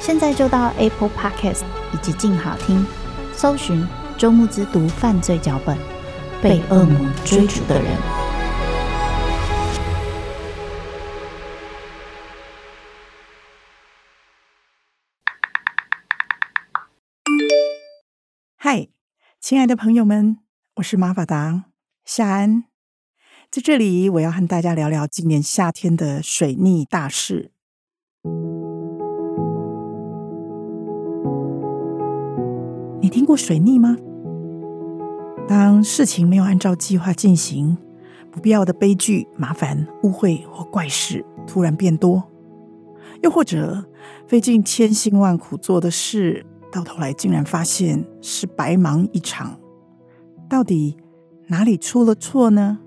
现在就到 Apple Podcast 以及静好听，搜寻周慕之读犯罪脚本，被恶魔追逐的人。嗨，亲爱的朋友们，我是玛法达夏安。在这里，我要和大家聊聊今年夏天的水逆大事。你听过水逆吗？当事情没有按照计划进行，不必要的悲剧、麻烦、误会或怪事突然变多，又或者费尽千辛万苦做的事，到头来竟然发现是白忙一场，到底哪里出了错呢？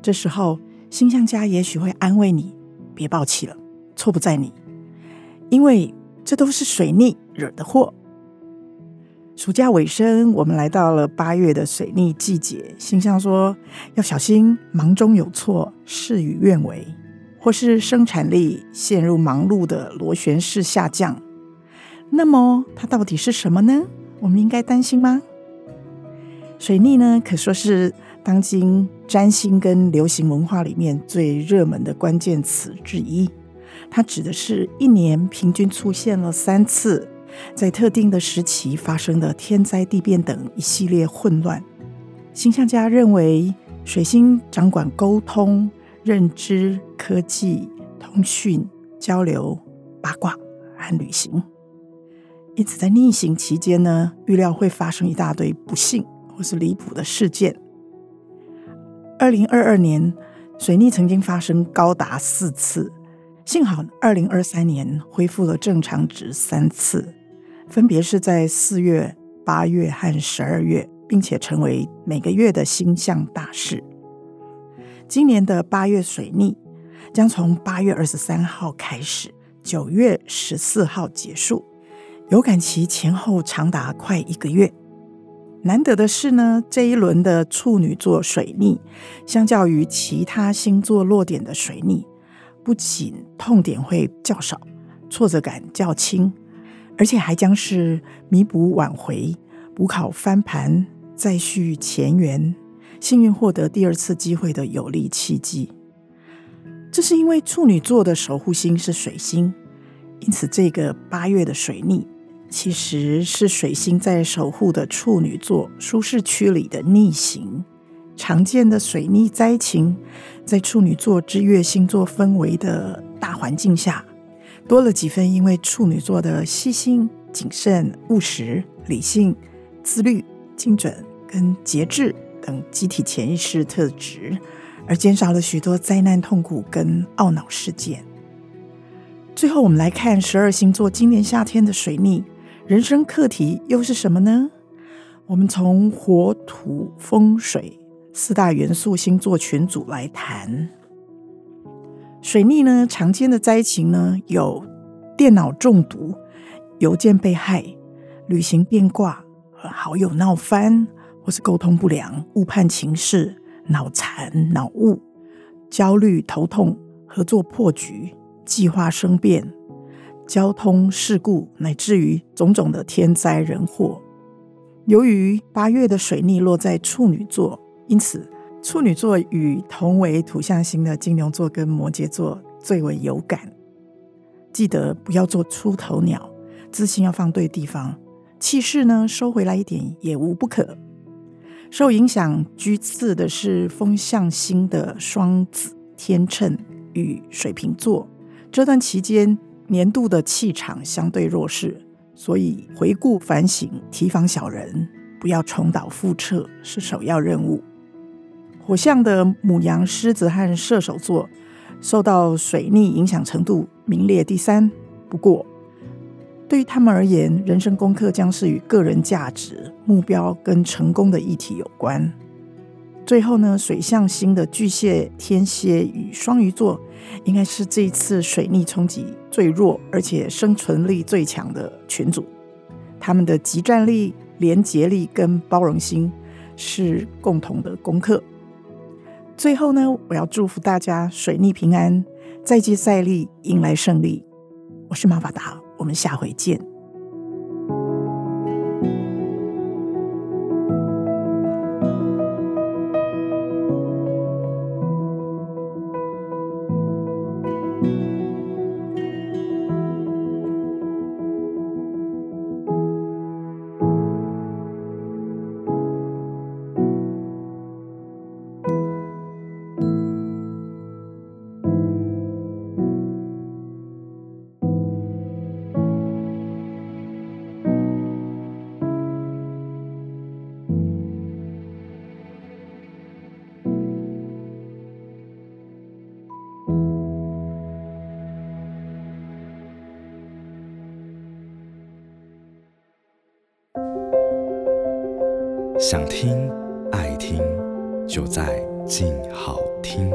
这时候，星象家也许会安慰你：“别抱气了，错不在你，因为这都是水逆惹的祸。”暑假尾声，我们来到了八月的水逆季节。星象说要小心忙中有错、事与愿违，或是生产力陷入忙碌的螺旋式下降。那么，它到底是什么呢？我们应该担心吗？水逆呢，可说是。当今占星跟流行文化里面最热门的关键词之一，它指的是一年平均出现了三次，在特定的时期发生的天灾地变等一系列混乱。星象家认为，水星掌管沟通、认知、科技、通讯、交流、八卦和旅行，因此在逆行期间呢，预料会发生一大堆不幸或是离谱的事件。二零二二年，水逆曾经发生高达四次，幸好二零二三年恢复了正常值三次，分别是在四月、八月和十二月，并且成为每个月的星象大事。今年的八月水逆将从八月二十三号开始，九月十四号结束，有感期前后长达快一个月。难得的是呢，这一轮的处女座水逆，相较于其他星座落点的水逆，不仅痛点会较少，挫折感较轻，而且还将是弥补挽回、补考翻盘、再续前缘、幸运获得第二次机会的有利契机。这是因为处女座的守护星是水星，因此这个八月的水逆。其实是水星在守护的处女座舒适区里的逆行，常见的水逆灾情，在处女座之月星座氛围的大环境下，多了几分因为处女座的细心、谨慎、务实、理性、自律、精准跟节制等集体潜意识特质，而减少了许多灾难、痛苦跟懊恼事件。最后，我们来看十二星座今年夏天的水逆。人生课题又是什么呢？我们从火、土、风、水四大元素星座群组来谈。水逆呢，常见的灾情呢，有电脑中毒、邮件被害、旅行变卦、和好友闹翻，或是沟通不良、误判情势、脑残、脑雾、焦虑、头痛、合作破局、计划生变。交通事故，乃至于种种的天灾人祸。由于八月的水逆落在处女座，因此处女座与同为土象星的金牛座跟摩羯座最为有感。记得不要做出头鸟，自信要放对地方，气势呢收回来一点也无不可。受影响居次的是风象星的双子、天秤与水瓶座。这段期间年度的气场相对弱势，所以回顾反省、提防小人，不要重蹈覆辙是首要任务。火象的母羊、狮子和射手座受到水逆影响程度名列第三，不过。对于他们而言，人生功课将是与个人价值、目标跟成功的议题有关。最后呢，水象星的巨蟹、天蝎与双鱼座，应该是这一次水逆冲击最弱，而且生存力最强的群组。他们的集战力、连结力跟包容心是共同的功课。最后呢，我要祝福大家水逆平安，再接再厉，迎来胜利。我是马法达。我们下回见。想听、爱听，就在静好听。